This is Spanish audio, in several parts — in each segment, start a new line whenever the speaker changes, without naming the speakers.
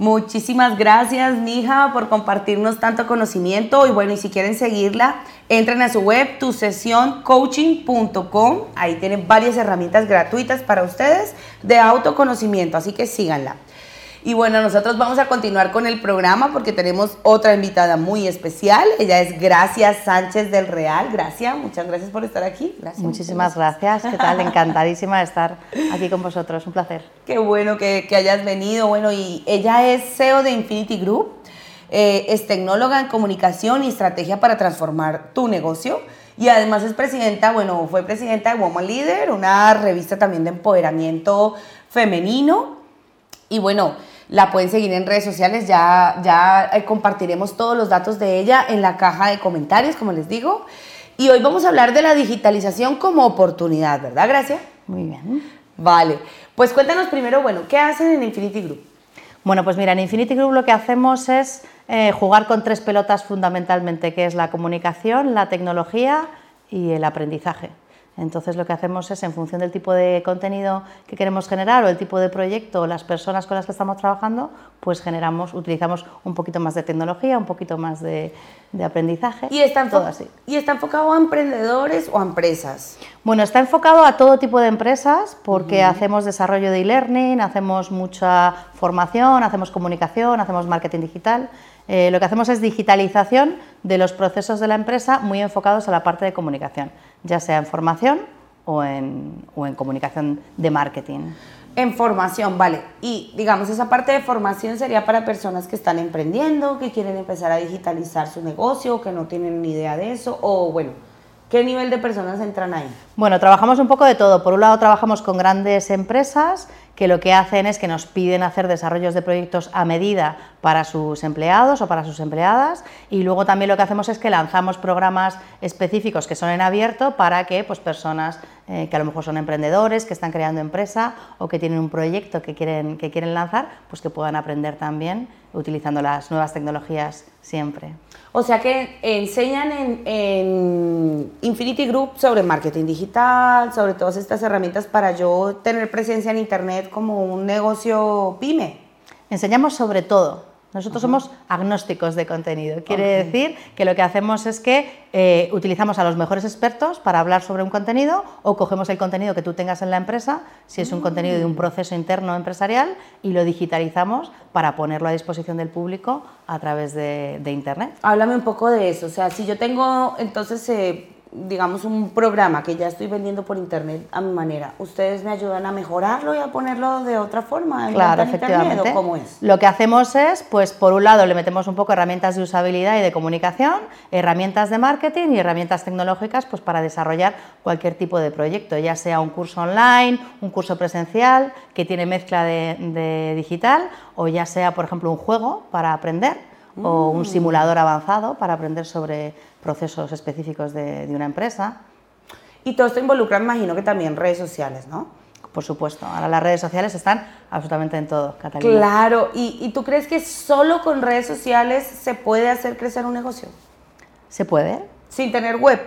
Muchísimas gracias, mija, por compartirnos tanto conocimiento. Y bueno, y si quieren seguirla, entren a su web, tusesioncoaching.com. Ahí tienen varias herramientas gratuitas para ustedes de autoconocimiento, así que síganla. Y bueno, nosotros vamos a continuar con el programa porque tenemos otra invitada muy especial. Ella es Gracia Sánchez del Real. Gracia, muchas gracias por estar aquí.
Muchísimas gracias. ¿Qué tal? Encantadísima de estar aquí con vosotros. Un placer.
Qué bueno que, hayas venido. Bueno, y ella es CEO de Infinity Group. Eh, es tecnóloga en comunicación y estrategia para transformar tu negocio. Y además es presidenta, bueno, fue presidenta de Woman Leader, una revista también de empoderamiento femenino. Y bueno, la pueden seguir en redes sociales, ya, ya eh, compartiremos todos los datos de ella en la caja de comentarios, como les digo. Y hoy vamos a hablar de la digitalización como oportunidad, ¿verdad, Gracia?
Muy bien.
Vale, pues cuéntanos primero, bueno, ¿qué hacen en Infinity Group?
Bueno, pues mira, en Infinity Group lo que hacemos es eh, jugar con tres pelotas fundamentalmente, que es la comunicación, la tecnología y el aprendizaje. Entonces lo que hacemos es, en función del tipo de contenido que queremos generar o el tipo de proyecto o las personas con las que estamos trabajando, pues generamos, utilizamos un poquito más de tecnología, un poquito más de, aprendizaje.
¿Y está, así. ¿Y está enfocado a emprendedores o a empresas?
Bueno, está enfocado a todo tipo de empresas porque hacemos desarrollo de e-learning, hacemos mucha formación, hacemos comunicación, hacemos marketing digital. Eh, lo que hacemos es digitalización de los procesos de la empresa muy enfocados a la parte de comunicación ya sea en formación o en, o en comunicación de marketing.
En formación, vale. Y digamos, esa parte de formación sería para personas que están emprendiendo, que quieren empezar a digitalizar su negocio, que no tienen ni idea de eso, o bueno, ¿qué nivel de personas entran ahí?
Bueno, trabajamos un poco de todo. Por un lado, trabajamos con grandes empresas que lo que hacen es que nos piden hacer desarrollos de proyectos a medida para sus empleados o para sus empleadas y luego también lo que hacemos es que lanzamos programas específicos que son en abierto para que pues, personas eh, que a lo mejor son emprendedores, que están creando empresa o que tienen un proyecto que quieren, que quieren lanzar, pues que puedan aprender también utilizando las nuevas tecnologías siempre.
O sea que enseñan en, Infinity Group sobre marketing digital, sobre todas estas herramientas para yo tener presencia en Internet como un negocio pyme.
Enseñamos sobre todo, nosotros somos agnósticos de contenido. Quiere decir que lo que hacemos es que eh, utilizamos a los mejores expertos para hablar sobre un contenido o cogemos el contenido que tú tengas en la empresa, si es un contenido de un proceso interno empresarial, y lo digitalizamos para ponerlo a disposición del público a través de, Internet.
Háblame un poco de eso. O sea, si yo tengo entonces... Eh, digamos, un programa que ya estoy vendiendo por internet a mi manera, ¿ustedes me ayudan a mejorarlo y a ponerlo de otra forma?
En claro, efectivamente. ¿Cómo es? Lo que hacemos es, pues por un lado le metemos un poco herramientas de usabilidad y de comunicación, herramientas de marketing y herramientas tecnológicas pues para desarrollar cualquier tipo de proyecto, ya sea un curso online, un curso presencial que tiene mezcla de, digital o ya sea, por ejemplo, un juego para aprender o un mm. simulador avanzado para aprender sobre procesos específicos de, una empresa.
Y todo esto involucra, imagino que también redes sociales, ¿no?
Por supuesto, ahora las redes sociales están absolutamente en todo, Catalina.
Claro, ¿Y, ¿Y, tú crees que solo con redes sociales se puede hacer crecer un negocio?
Se puede.
Sin tener web.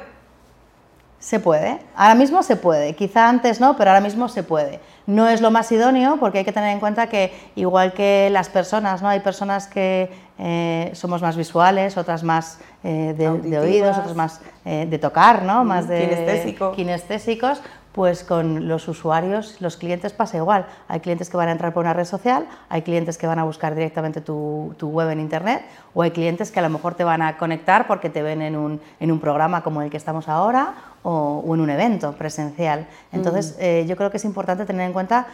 Se puede, ahora mismo se puede, quizá antes no, pero ahora mismo se puede. No es lo más idóneo porque hay que tener en cuenta que igual que las personas, ¿no? hay personas que eh, somos más visuales, otras más eh, de, oídos, otras más eh, de tocar, ¿no? más de kinestésicos, pues con los usuarios, los clientes pasa igual. Hay clientes que van a entrar por una red social, hay clientes que van a buscar directamente tu, web en Internet o hay clientes que a lo mejor te van a conectar porque te ven en un, en un programa como el que estamos ahora o, en un evento presencial. Entonces, mm. yo creo que es importante tener en cuenta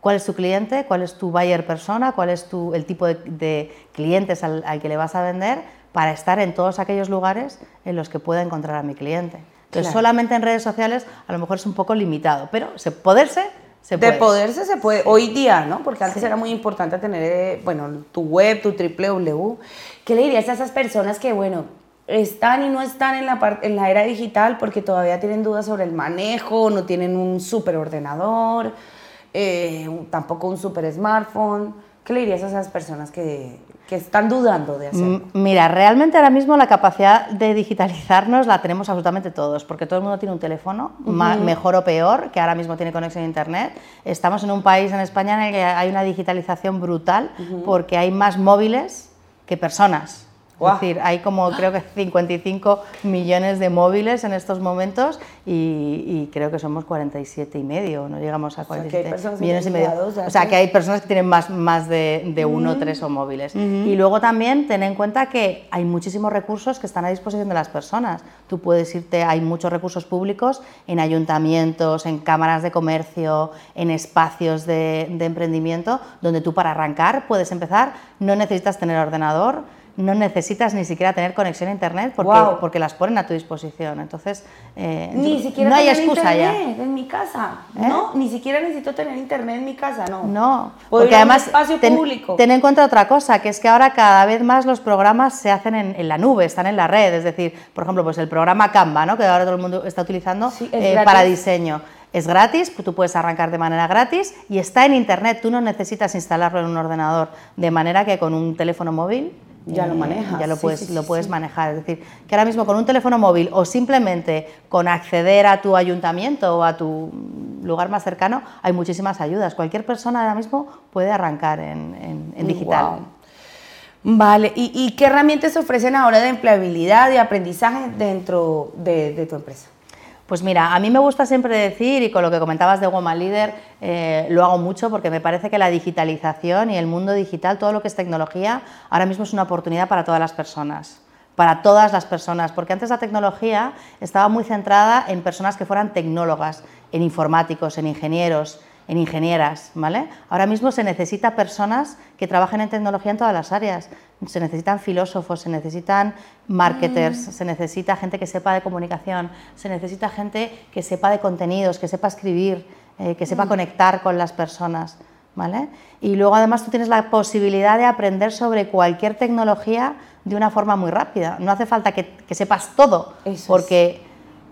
cuál es tu cliente, cuál es tu buyer persona, cuál es tu, el tipo de, clientes al, que le vas a vender para estar en todos aquellos lugares en los que pueda encontrar a mi cliente. Entonces, solamente en redes sociales a lo mejor es un poco limitado, pero se, poderse se puede.
De poderse se puede, hoy día, ¿no? Porque antes era muy importante tener, eh, bueno, tu web, tu www. ¿Qué le dirías a esas personas que, bueno, están y no están en la, en la era digital porque todavía tienen dudas sobre el manejo, no tienen un superordenador? ordenador eh, tampoco un super smartphone. ¿Qué le dirías a esas personas que, que están dudando de hacerlo?
Mira, realmente ahora mismo la capacidad de digitalizarnos la tenemos absolutamente todos, porque todo el mundo tiene un teléfono, mejor o peor, que ahora mismo tiene conexión a Internet. Estamos en un país en España en el que hay una digitalización brutal, porque hay más móviles que personas. Es decir, hay como creo que 55 millones de móviles en estos momentos y, creo que somos 47 y medio, no llegamos a 47 millones y medio. O sea, que hay personas que tienen más, más de, de uno o tres o móviles. Y luego también ten en cuenta que hay muchísimos recursos que están a disposición de las personas. Tú puedes irte, hay muchos recursos públicos en ayuntamientos, en cámaras de comercio, en espacios de, de emprendimiento, donde tú para arrancar puedes empezar, no necesitas tener ordenador, no necesitas ni siquiera tener conexión a internet porque, porque las ponen a tu disposición. Entonces,
eh, ni siquiera no hay excusa internet ya. en mi casa. ¿Eh? No, ni siquiera necesito tener internet en mi casa, no.
No, porque además espacio ten, público. ten en cuenta otra cosa, que es que ahora cada vez más los programas se hacen en, la nube, están en la red. Es decir, por ejemplo, pues el programa Canva, ¿no? que ahora todo el mundo está utilizando eh, para diseño. Es gratis, tú puedes arrancar de manera gratis y está en internet. Tú no necesitas instalarlo en un ordenador, de manera que con un teléfono móvil
ya lo manejas.
Ya lo puedes, lo puedes manejar. Es decir, que ahora mismo con un teléfono móvil o simplemente con acceder a tu ayuntamiento o a tu lugar más cercano, hay muchísimas ayudas. Cualquier persona ahora mismo puede arrancar en, digital.
Vale, ¿Y, qué herramientas ofrecen ahora de empleabilidad y aprendizaje dentro de tu empresa?
Pues mira, a mí me gusta siempre decir, y con lo que comentabas de Woman Leader, eh, lo hago mucho porque me parece que la digitalización y el mundo digital, todo lo que es tecnología, ahora mismo es una oportunidad para todas las personas para todas las personas, porque antes la tecnología estaba muy centrada en personas que fueran tecnólogas, en informáticos, en ingenieros, en ingenieras, ¿vale? Ahora mismo se necesita personas que trabajen en tecnología en todas las áreas. Se necesitan filósofos, se necesitan marketers, mm. se necesita gente que sepa de comunicación, se necesita gente que sepa de contenidos, que sepa escribir, eh, que sepa mm. conectar con las personas, ¿vale? Y luego además tú tienes la posibilidad de aprender sobre cualquier tecnología de una forma muy rápida. No hace falta que, sepas todo, porque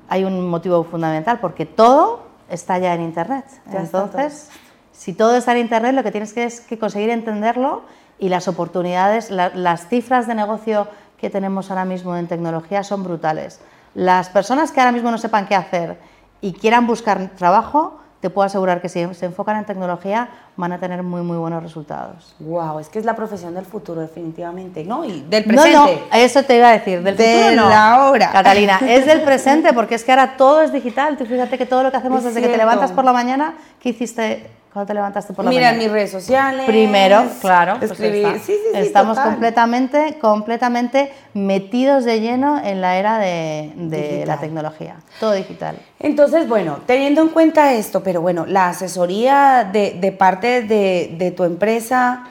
hay un motivo fundamental, porque todo está ya en Internet. Entonces, si todo está en Internet, lo que tienes que es que conseguir entenderlo y las oportunidades, las cifras de negocio que tenemos ahora mismo en tecnología son brutales. Las personas que ahora mismo no sepan qué hacer y quieran buscar trabajo, te puedo asegurar que si se enfocan en tecnología van a tener muy muy buenos resultados.
Wow, es que es la profesión del futuro definitivamente, ¿no? Y del presente. No, no,
eso te iba a decir, del
de
futuro
la hora.
Catalina, es del presente porque es que ahora todo es digital. Tú fíjate que todo lo que hacemos desde que te levantas por la mañana, ¿qué hiciste cuando te levantaste por la
Mira,
mañana?
mis redes sociales.
Primero, claro.
Pues Escribir. sí, sí, sí,
Estamos completamente, completamente metidos de lleno en la era de, de la tecnología. Todo digital.
Entonces, bueno, teniendo en cuenta esto, pero bueno, la asesoría de, de parte de, de tu empresa,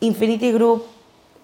Infinity Group,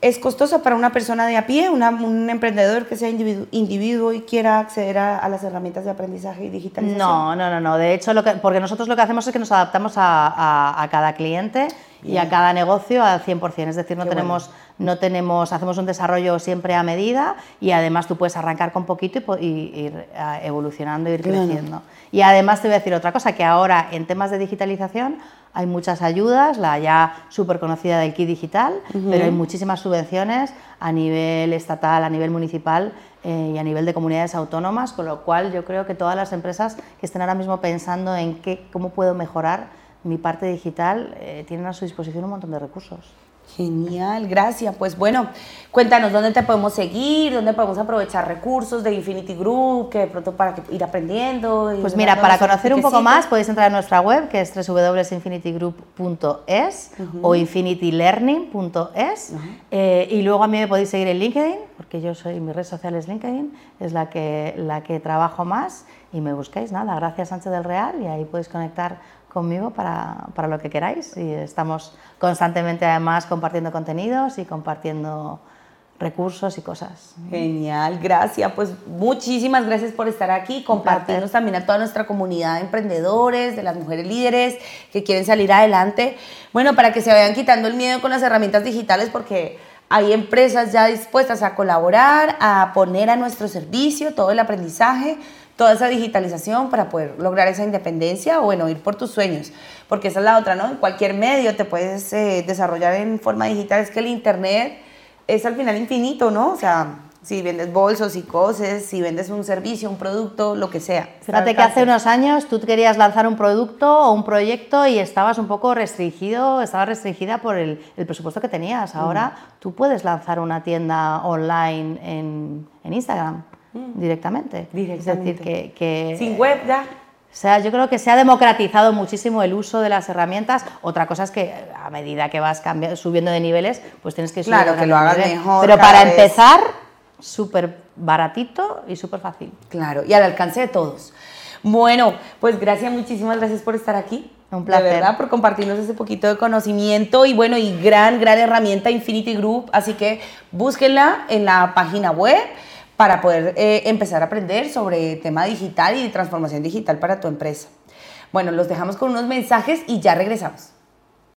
¿Es costosa para una persona de a pie, un emprendedor que sea individuo, y quiera acceder a, las herramientas de aprendizaje y digitalización?
No, no, no, no. De hecho, lo que, porque nosotros lo que hacemos es que nos adaptamos a, cada cliente y a cada negocio al 100%. Es decir, no tenemos, no tenemos, hacemos un desarrollo siempre a medida y además tú puedes arrancar con poquito y, ir eh, evolucionando, ir creciendo. Y además te voy a decir otra cosa, que ahora en temas de digitalización hay muchas ayudas, la ya súper conocida del KI Digital, pero hay muchísimas subvenciones a nivel estatal, a nivel municipal eh, y a nivel de comunidades autónomas, con lo cual yo creo que todas las empresas que estén ahora mismo pensando en qué, cómo puedo mejorar mi parte digital eh, tienen a su disposición un montón de recursos.
Genial, gracias. Pues bueno, cuéntanos dónde te podemos seguir, dónde podemos aprovechar recursos de Infinity Group, que de pronto para ir aprendiendo.
pues mira, para conocer un poco más podéis entrar a nuestra web que es www.infinitygroup.es o infinitylearning.es eh, y luego a mí me podéis seguir en LinkedIn, porque yo soy, mi red social es LinkedIn, es la que, la que trabajo más y me buscáis, nada, gracias Sánchez del Real y ahí podéis conectar conmigo para, para, lo que queráis y estamos constantemente además compartiendo contenidos y compartiendo recursos y cosas.
Genial, gracias. Pues muchísimas gracias por estar aquí, compartirnos también a toda nuestra comunidad de emprendedores, de las mujeres líderes que quieren salir adelante. Bueno, para que se vayan quitando el miedo con las herramientas digitales porque hay empresas ya dispuestas a colaborar, a poner a nuestro servicio todo el aprendizaje toda esa digitalización para poder lograr esa independencia o bueno, ir por tus sueños, porque esa es la otra, ¿no? En cualquier medio te puedes eh, desarrollar en forma digital, es que el Internet es al final infinito, ¿no? O sea, si vendes bolsos y cosas, si vendes un servicio, un producto, lo que sea.
Fíjate que hace unos años tú querías lanzar un producto o un proyecto y estabas un poco restringido, estabas restringida por el, presupuesto que tenías. Ahora tú puedes lanzar una tienda online en, en Instagram directamente.
Directamente.
Es decir, que,
Sin web ya.
O sea, yo creo que se ha democratizado muchísimo el uso de las herramientas. Otra cosa es que a medida que vas subiendo de niveles, pues tienes que
subir. Claro, que lo hagas mejor.
Pero para empezar, súper baratito y súper fácil.
Claro, y al alcance de todos. Bueno, pues gracias, muchísimas gracias por estar aquí.
Un placer.
De verdad, por compartirnos ese poquito de conocimiento y bueno, y gran, gran herramienta Infinity Group. Así que búsquenla en la página web para poder eh, empezar a aprender sobre tema digital y transformación digital para tu empresa. Bueno, los dejamos con unos mensajes y ya regresamos.